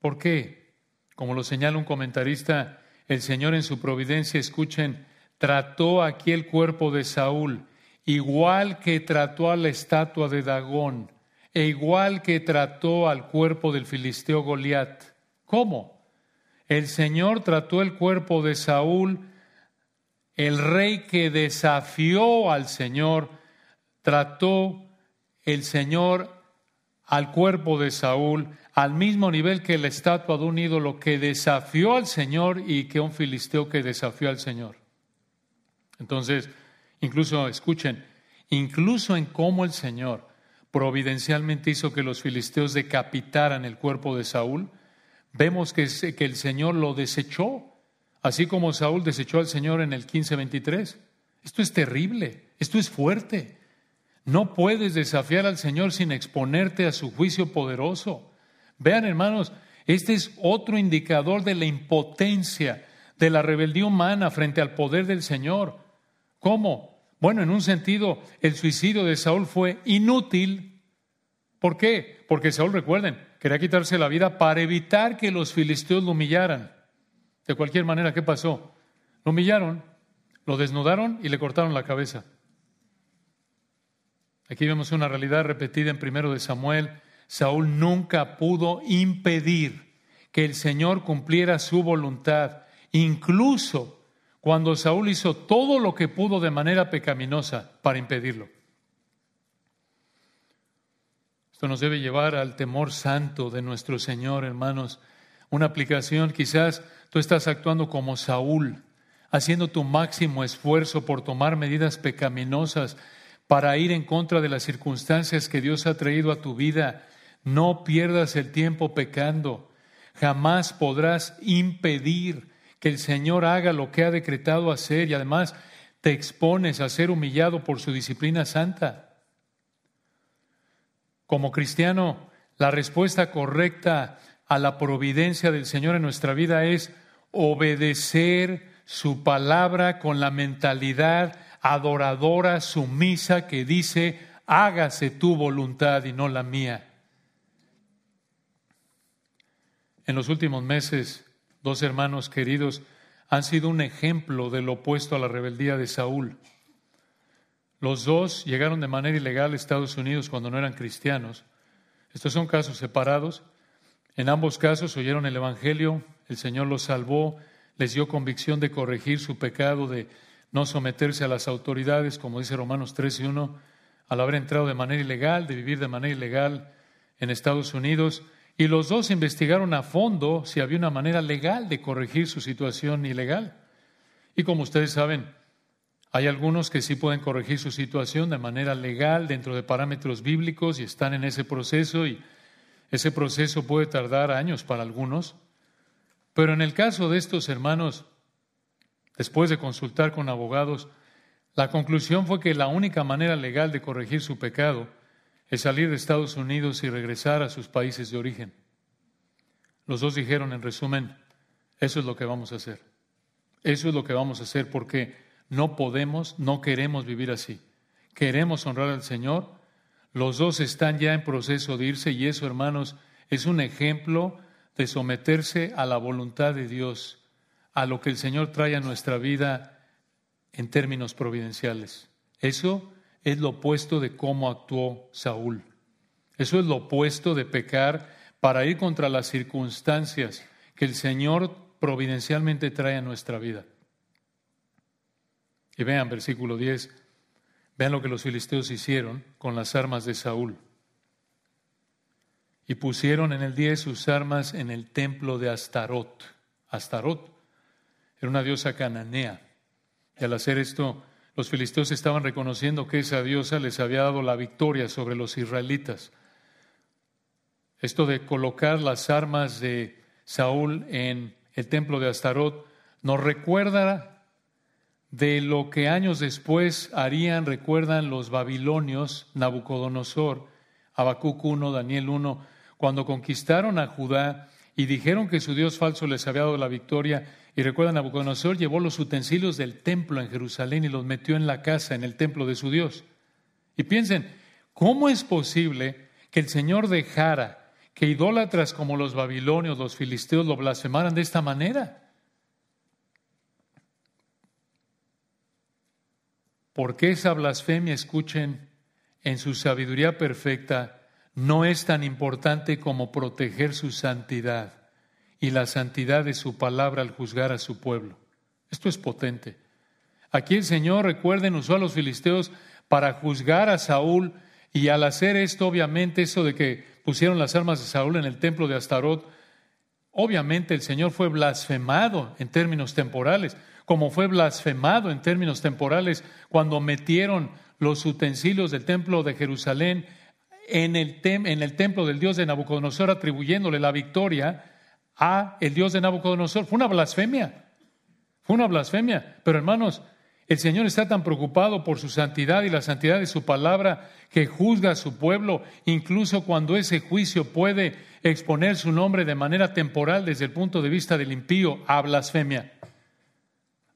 ¿Por qué? Como lo señala un comentarista, el Señor en su providencia, escuchen, trató aquí el cuerpo de Saúl, igual que trató a la estatua de Dagón, e igual que trató al cuerpo del filisteo Goliat. ¿Cómo? El Señor trató el cuerpo de Saúl, el rey que desafió al Señor, trató el Señor al cuerpo de Saúl al mismo nivel que la estatua de un ídolo que desafió al Señor y que un filisteo que desafió al Señor. Entonces, incluso, escuchen, incluso en cómo el Señor providencialmente hizo que los filisteos decapitaran el cuerpo de Saúl, vemos que, el Señor lo desechó, así como Saúl desechó al Señor en el 15:23. Esto es terrible, esto es fuerte. No puedes desafiar al Señor sin exponerte a su juicio poderoso. Vean, hermanos, este es otro indicador de la impotencia, de la rebeldía humana frente al poder del Señor. ¿Cómo? Bueno, en un sentido, el suicidio de Saúl fue inútil. ¿Por qué? Porque Saúl, recuerden, quería quitarse la vida para evitar que los filisteos lo humillaran. De cualquier manera, ¿qué pasó? Lo humillaron, lo desnudaron y le cortaron la cabeza. Aquí vemos una realidad repetida en primero de Samuel. Saúl nunca pudo impedir que el Señor cumpliera su voluntad, incluso cuando Saúl hizo todo lo que pudo de manera pecaminosa para impedirlo. Esto nos debe llevar al temor santo de nuestro Señor, hermanos. Una aplicación, quizás tú estás actuando como Saúl, haciendo tu máximo esfuerzo por tomar medidas pecaminosas para ir en contra de las circunstancias que Dios ha traído a tu vida. No pierdas el tiempo pecando. Jamás podrás impedir que el Señor haga lo que ha decretado hacer y además te expones a ser humillado por su disciplina santa. Como cristiano, la respuesta correcta a la providencia del Señor en nuestra vida es obedecer su palabra con la mentalidad adoradora, sumisa, que dice, hágase tu voluntad y no la mía. En los últimos meses, dos hermanos queridos han sido un ejemplo del opuesto a la rebeldía de Saúl. Los dos llegaron de manera ilegal a Estados Unidos cuando no eran cristianos. Estos son casos separados. En ambos casos oyeron el Evangelio, el Señor los salvó, les dio convicción de corregir su pecado, de no someterse a las autoridades, como dice Romanos 3 y 1, al haber entrado de manera ilegal, de vivir de manera ilegal en Estados Unidos, y los dos investigaron a fondo si había una manera legal de corregir su situación ilegal. Y como ustedes saben, hay algunos que sí pueden corregir su situación de manera legal dentro de parámetros bíblicos y están en ese proceso y ese proceso puede tardar años para algunos. Pero en el caso de estos hermanos, Después de consultar con abogados, la conclusión fue que la única manera legal de corregir su pecado es salir de Estados Unidos y regresar a sus países de origen. Los dos dijeron, en resumen, eso es lo que vamos a hacer. Eso es lo que vamos a hacer porque no podemos, no queremos vivir así. Queremos honrar al Señor. Los dos están ya en proceso de irse y eso, hermanos, es un ejemplo de someterse a la voluntad de Dios a lo que el Señor trae a nuestra vida en términos providenciales. Eso es lo opuesto de cómo actuó Saúl. Eso es lo opuesto de pecar para ir contra las circunstancias que el Señor providencialmente trae a nuestra vida. Y vean versículo 10, vean lo que los filisteos hicieron con las armas de Saúl. Y pusieron en el 10 sus armas en el templo de Astarot. Astarot era una diosa cananea. Y al hacer esto, los filisteos estaban reconociendo que esa diosa les había dado la victoria sobre los israelitas. Esto de colocar las armas de Saúl en el templo de Astarot, nos recuerda de lo que años después harían, recuerdan los babilonios, Nabucodonosor, Habacuc 1, Daniel 1, cuando conquistaron a Judá y dijeron que su Dios falso les había dado la victoria. Y recuerdan, Nabucodonosor llevó los utensilios del templo en Jerusalén y los metió en la casa, en el templo de su Dios. Y piensen, ¿cómo es posible que el Señor dejara que idólatras como los babilonios, los filisteos, lo blasfemaran de esta manera? Porque esa blasfemia, escuchen, en su sabiduría perfecta, no es tan importante como proteger su santidad y la santidad de su palabra al juzgar a su pueblo. Esto es potente. Aquí el Señor, recuerden, usó a los filisteos para juzgar a Saúl y al hacer esto, obviamente, eso de que pusieron las armas de Saúl en el templo de Astarot, obviamente el Señor fue blasfemado en términos temporales, como fue blasfemado en términos temporales cuando metieron los utensilios del templo de Jerusalén en el, en el templo del Dios de Nabucodonosor, atribuyéndole la victoria a el Dios de Nabucodonosor. Fue una blasfemia. Fue una blasfemia. Pero hermanos, el Señor está tan preocupado por su santidad y la santidad de su palabra que juzga a su pueblo, incluso cuando ese juicio puede exponer su nombre de manera temporal desde el punto de vista del impío a blasfemia.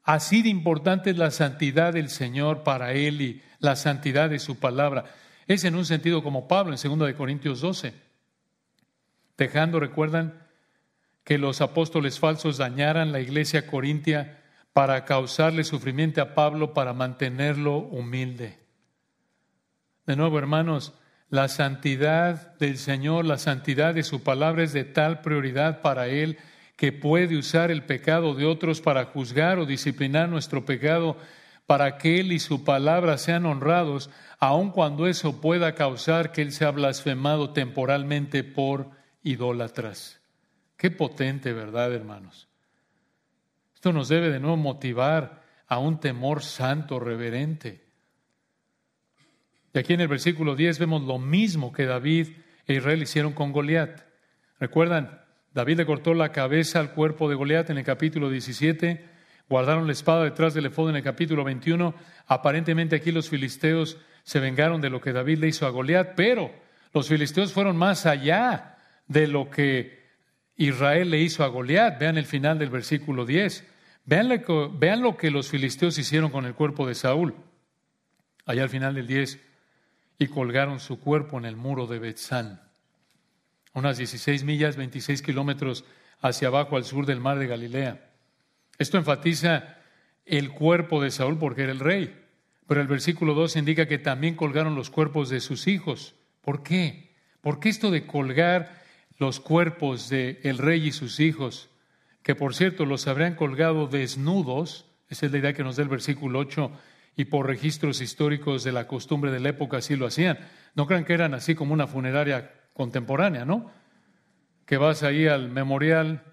Así de importante es la santidad del Señor para él y la santidad de su palabra. Es en un sentido como Pablo en 2 Corintios 12, dejando, recuerdan, que los apóstoles falsos dañaran la iglesia corintia para causarle sufrimiento a Pablo, para mantenerlo humilde. De nuevo, hermanos, la santidad del Señor, la santidad de su palabra es de tal prioridad para Él que puede usar el pecado de otros para juzgar o disciplinar nuestro pecado, para que Él y su palabra sean honrados aun cuando eso pueda causar que Él sea blasfemado temporalmente por idólatras. Qué potente, ¿verdad, hermanos? Esto nos debe de nuevo motivar a un temor santo, reverente. Y aquí en el versículo 10 vemos lo mismo que David e Israel hicieron con Goliat. ¿Recuerdan? David le cortó la cabeza al cuerpo de Goliat en el capítulo 17, guardaron la espada detrás del efod en el capítulo 21. Aparentemente aquí los filisteos se vengaron de lo que David le hizo a Goliat, pero los filisteos fueron más allá de lo que Israel le hizo a Goliat. Vean el final del versículo 10. Vean, lo que los filisteos hicieron con el cuerpo de Saúl. Allá al final del 10, y colgaron su cuerpo en el muro de Betzán, unas 16 millas, 26 kilómetros hacia abajo al sur del mar de Galilea. Esto enfatiza el cuerpo de Saúl porque era el rey. Pero el versículo 2 indica que también colgaron los cuerpos de sus hijos. ¿Por qué? ¿Por qué esto de colgar los cuerpos del el rey y sus hijos, que por cierto los habrían colgado desnudos? Esa es la idea que nos da el versículo 8 y por registros históricos de la costumbre de la época así lo hacían. No crean que eran así como una funeraria contemporánea, ¿no? Que vas ahí al memorial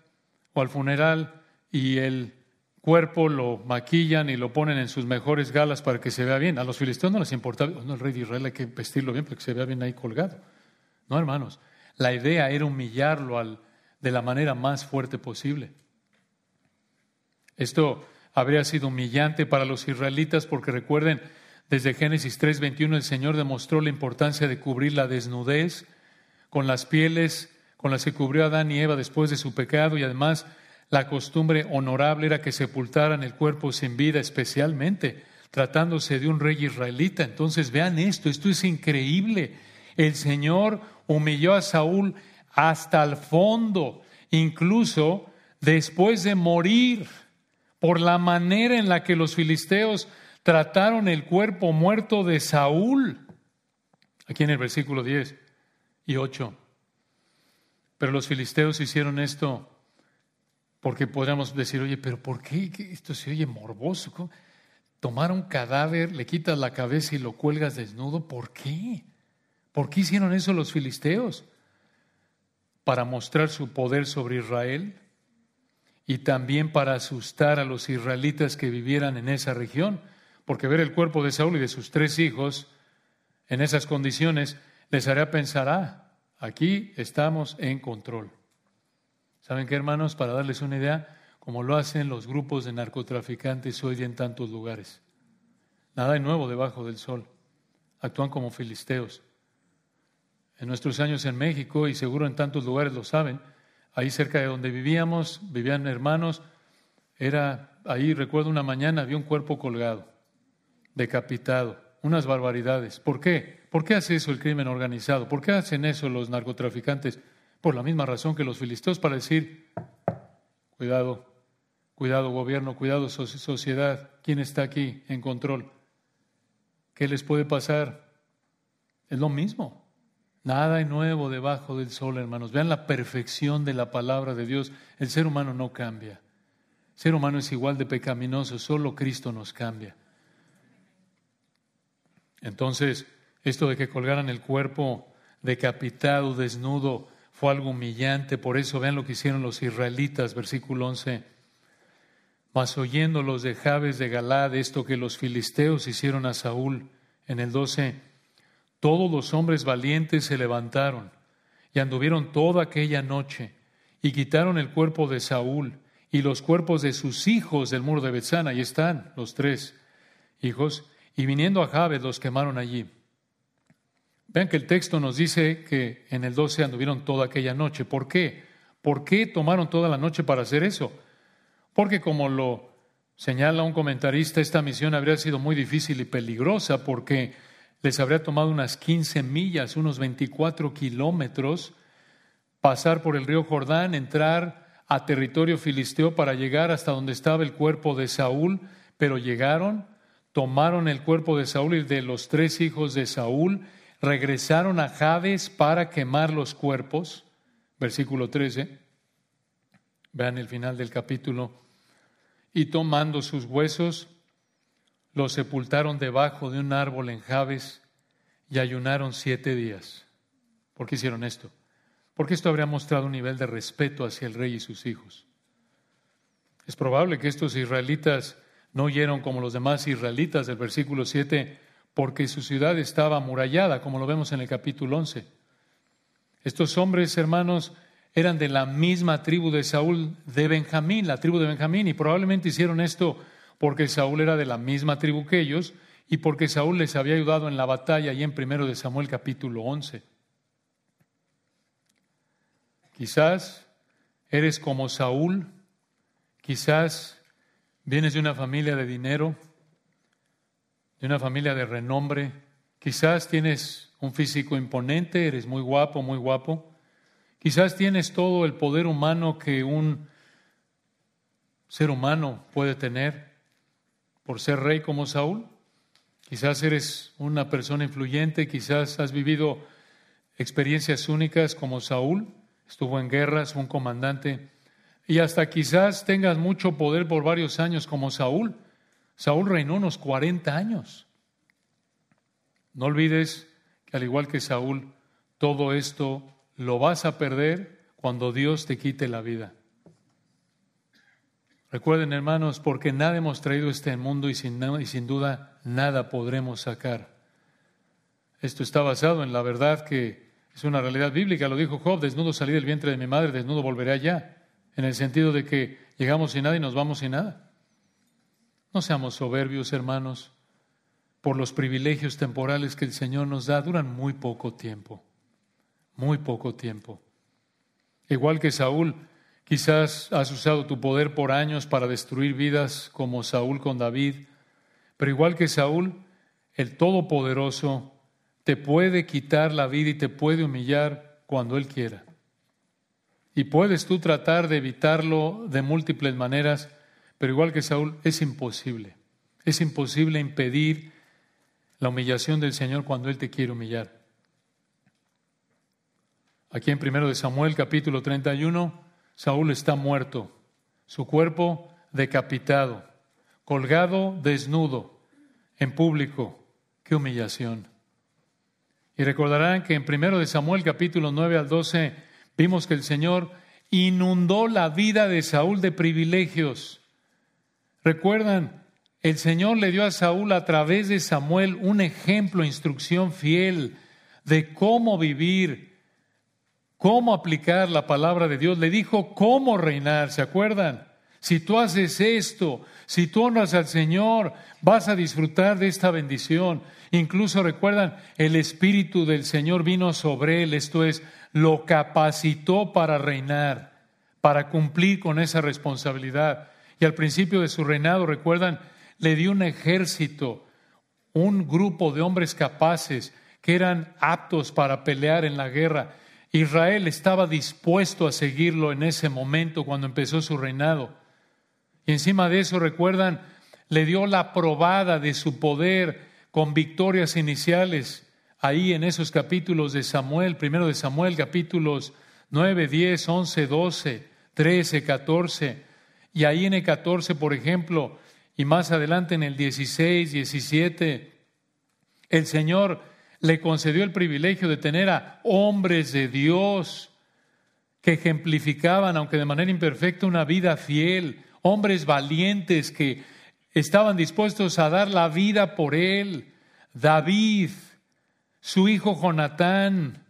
o al funeral y el cuerpo lo maquillan y lo ponen en sus mejores galas para que se vea bien. A los filisteos no les importaba, no, el rey de Israel hay que vestirlo bien para que se vea bien ahí colgado. No, hermanos, la idea era humillarlo al, de la manera más fuerte posible. Esto habría sido humillante para los israelitas porque recuerden, desde Génesis 3:21 el Señor demostró la importancia de cubrir la desnudez con las pieles con las que cubrió Adán y Eva después de su pecado y además la costumbre honorable era que sepultaran el cuerpo sin vida, especialmente tratándose de un rey israelita. Entonces vean esto, esto es increíble. El Señor humilló a Saúl hasta el fondo, incluso después de morir, por la manera en la que los filisteos trataron el cuerpo muerto de Saúl. Aquí en el versículo 10 y 8. Pero los filisteos hicieron esto porque podríamos decir, oye, pero ¿por qué esto se oye morboso? Tomar un cadáver, le quitas la cabeza y lo cuelgas desnudo, ¿por qué? ¿Por qué hicieron eso los filisteos? Para mostrar su poder sobre Israel y también para asustar a los israelitas que vivieran en esa región, porque ver el cuerpo de Saúl y de sus tres hijos en esas condiciones les haría pensar, ah, aquí estamos en control. ¿Saben qué, hermanos? Para darles una idea, como lo hacen los grupos de narcotraficantes hoy en tantos lugares. Nada de nuevo debajo del sol. Actúan como filisteos. En nuestros años en México, y seguro en tantos lugares lo saben, ahí cerca de donde vivíamos, vivían hermanos, era, ahí recuerdo una mañana, había un cuerpo colgado, decapitado, unas barbaridades. ¿Por qué? ¿Por qué hace eso el crimen organizado? ¿Por qué hacen eso los narcotraficantes? Por la misma razón que los filisteos, para decir, cuidado, cuidado gobierno, cuidado sociedad, ¿quién está aquí en control? ¿Qué les puede pasar? Es lo mismo. Nada hay nuevo debajo del sol, hermanos. Vean la perfección de la palabra de Dios. El ser humano no cambia. El ser humano es igual de pecaminoso, solo Cristo nos cambia. Entonces, esto de que colgaran el cuerpo decapitado, desnudo, fue algo humillante. Por eso vean lo que hicieron los israelitas, versículo 11. Mas oyendo los de Jabes de Galad esto que los filisteos hicieron a Saúl, en el 12, todos los hombres valientes se levantaron y anduvieron toda aquella noche y quitaron el cuerpo de Saúl y los cuerpos de sus hijos del muro de Betzana. Ahí están los tres hijos. Y viniendo a Jabes los quemaron allí. Vean que el texto nos dice que en el 12 anduvieron toda aquella noche. ¿Por qué? ¿Por qué tomaron toda la noche para hacer eso? Porque como lo señala un comentarista, esta misión habría sido muy difícil y peligrosa porque les habría tomado unas 15 millas, unos 24 kilómetros, pasar por el río Jordán, entrar a territorio filisteo para llegar hasta donde estaba el cuerpo de Saúl, pero llegaron, tomaron el cuerpo de Saúl y de los tres hijos de Saúl, regresaron a Jades para quemar los cuerpos, versículo 13, vean el final del capítulo, y tomando sus huesos, los sepultaron debajo de un árbol en Jabes y ayunaron siete días. ¿Por qué hicieron esto? Porque esto habría mostrado un nivel de respeto hacia el rey y sus hijos. Es probable que estos israelitas no oyeron como los demás israelitas del versículo 7 porque su ciudad estaba amurallada, como lo vemos en el capítulo 11. Estos hombres, hermanos, eran de la misma tribu de Saúl de Benjamín, la tribu de Benjamín, y probablemente hicieron esto porque Saúl era de la misma tribu que ellos y porque Saúl les había ayudado en la batalla y en primero de Samuel capítulo 11. Quizás eres como Saúl, quizás vienes de una familia de dinero, de una familia de renombre, quizás tienes un físico imponente, eres muy guapo, muy guapo, quizás tienes todo el poder humano que un ser humano puede tener por ser rey como Saúl, quizás eres una persona influyente, quizás has vivido experiencias únicas como Saúl, estuvo en guerras, un comandante, y hasta quizás tengas mucho poder por varios años como Saúl, Saúl reinó unos 40 años. No olvides que al igual que Saúl, todo esto lo vas a perder cuando Dios te quite la vida. Recuerden, hermanos, porque nada hemos traído este mundo y sin, y sin duda nada podremos sacar. Esto está basado en la verdad que es una realidad bíblica. Lo dijo Job, desnudo salí del vientre de mi madre, desnudo volveré allá. En el sentido de que llegamos sin nada y nos vamos sin nada. No seamos soberbios, hermanos, por los privilegios temporales que el Señor nos da, duran muy poco tiempo, muy poco tiempo. Igual que Saúl, quizás has usado tu poder por años para destruir vidas como Saúl con David, pero igual que Saúl, el Todopoderoso te puede quitar la vida y te puede humillar cuando Él quiera. Y puedes tú tratar de evitarlo de múltiples maneras, pero igual que Saúl, es imposible. Es imposible impedir la humillación del Señor cuando Él te quiere humillar. Aquí en 1 de Samuel capítulo 31, Saúl está muerto, su cuerpo decapitado, colgado desnudo, en público. ¡Qué humillación! Y recordarán que en 1 de Samuel capítulo 9 al 12 vimos que el Señor inundó la vida de Saúl de privilegios. Recuerdan, el Señor le dio a Saúl a través de Samuel un ejemplo, instrucción fiel de cómo vivir cómo aplicar la palabra de Dios, le dijo cómo reinar, ¿se acuerdan? Si tú haces esto, si tú honras al Señor, vas a disfrutar de esta bendición. Incluso recuerdan, el Espíritu del Señor vino sobre él, esto es, lo capacitó para reinar, para cumplir con esa responsabilidad. Y al principio de su reinado, recuerdan, le dio un ejército, un grupo de hombres capaces que eran aptos para pelear en la guerra. Israel estaba dispuesto a seguirlo en ese momento cuando empezó su reinado. Y encima de eso, recuerdan, le dio la probada de su poder con victorias iniciales ahí en esos capítulos de Samuel, primero de Samuel, capítulos 9, 10, 11, 12, 13, 14, y ahí en el 14, por ejemplo, y más adelante en el 16, 17, el Señor le concedió el privilegio de tener a hombres de Dios que ejemplificaban, aunque de manera imperfecta, una vida fiel, hombres valientes que estaban dispuestos a dar la vida por él. David, su hijo Jonatán,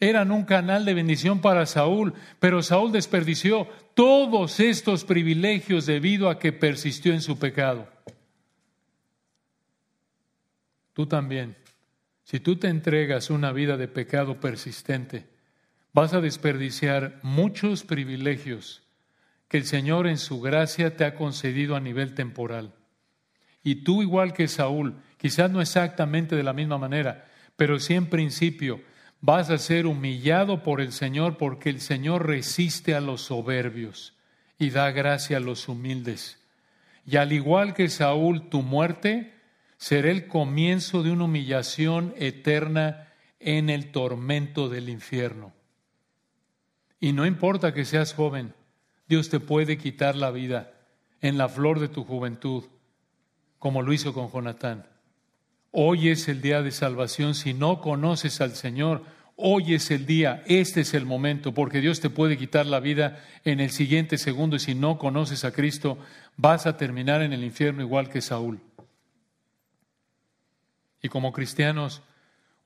eran un canal de bendición para Saúl, pero Saúl desperdició todos estos privilegios debido a que persistió en su pecado. Tú también, si tú te entregas una vida de pecado persistente, vas a desperdiciar muchos privilegios que el Señor en su gracia te ha concedido a nivel temporal. Y tú, igual que Saúl, quizás no exactamente de la misma manera, pero sí en principio, vas a ser humillado por el Señor porque el Señor resiste a los soberbios y da gracia a los humildes. Y al igual que Saúl, tu muerte será el comienzo de una humillación eterna en el tormento del infierno. Y no importa que seas joven, Dios te puede quitar la vida en la flor de tu juventud, como lo hizo con Jonatán. Hoy es el día de salvación. Si no conoces al Señor, hoy es el día, este es el momento, porque Dios te puede quitar la vida en el siguiente segundo y si no conoces a Cristo, vas a terminar en el infierno igual que Saúl. Y como cristianos,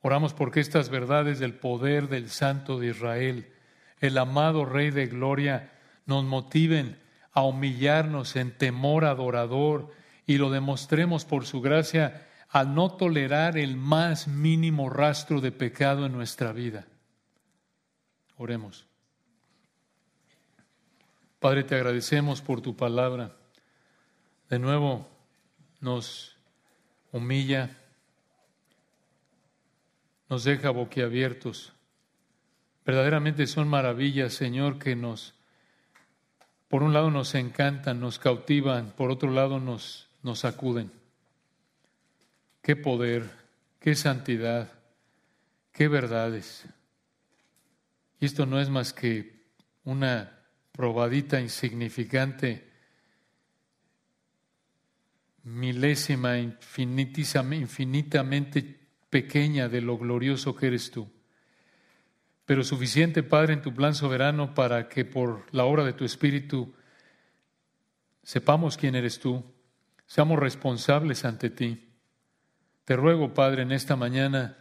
oramos porque estas verdades del poder del Santo de Israel, el amado Rey de Gloria, nos motiven a humillarnos en temor adorador y lo demostremos por su gracia al no tolerar el más mínimo rastro de pecado en nuestra vida. Oremos. Padre, te agradecemos por tu palabra. De nuevo nos humilla, nos deja boquiabiertos. Verdaderamente son maravillas, Señor, que nos por un lado nos encantan, nos cautivan, por otro lado nos, nos sacuden. Qué poder, qué santidad, qué verdades. Y esto no es más que una probadita insignificante, milésima, infinitamente pequeña de lo glorioso que eres tú pero suficiente, Padre, en tu plan soberano para que por la obra de tu Espíritu sepamos quién eres tú, seamos responsables ante ti. Te ruego, Padre, en esta mañana,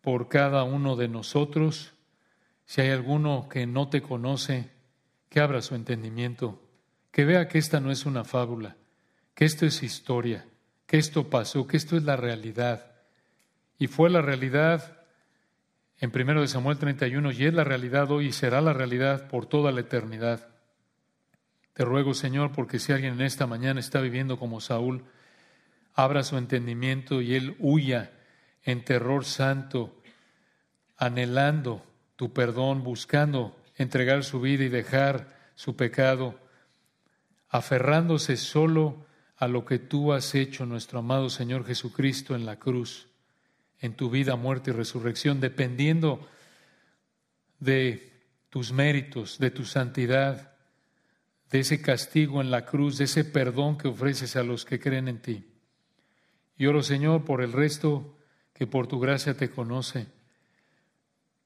por cada uno de nosotros, si hay alguno que no te conoce, que abra su entendimiento, que vea que esta no es una fábula, que esto es historia, que esto pasó, que esto es la realidad. Y fue la realidad en 1 Samuel 31 y es la realidad hoy y será la realidad por toda la eternidad. Te ruego, Señor, porque si alguien en esta mañana está viviendo como Saúl, abra su entendimiento y él huya en terror santo, anhelando tu perdón, buscando entregar su vida y dejar su pecado, aferrándose solo a lo que tú has hecho, nuestro amado Señor Jesucristo, en la cruz en tu vida, muerte y resurrección, dependiendo de tus méritos, de tu santidad, de ese castigo en la cruz, de ese perdón que ofreces a los que creen en ti. Y oro, Señor, por el resto que por tu gracia te conoce,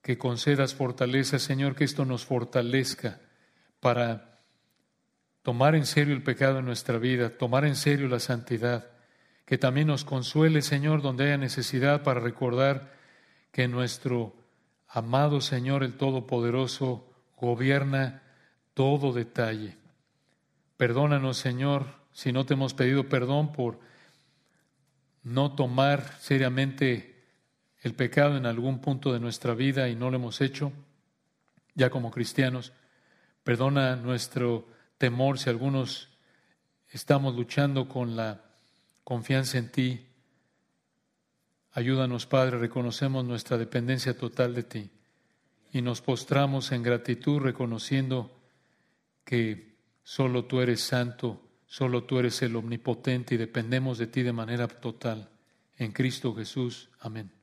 que concedas fortaleza, Señor, que esto nos fortalezca para tomar en serio el pecado en nuestra vida, tomar en serio la santidad que también nos consuele, Señor, donde haya necesidad para recordar que nuestro Amado Señor el Todopoderoso, gobierna todo detalle. Perdónanos, Señor, si no te hemos pedido perdón por no tomar seriamente el pecado en algún punto de nuestra vida y no lo hemos hecho, ya como cristianos. Perdona nuestro temor si algunos estamos luchando con la confianza en ti. Ayúdanos, Padre, reconocemos nuestra dependencia total de ti y nos postramos en gratitud reconociendo que solo tú eres santo, solo tú eres el omnipotente y dependemos de ti de manera total. En Cristo Jesús. Amén.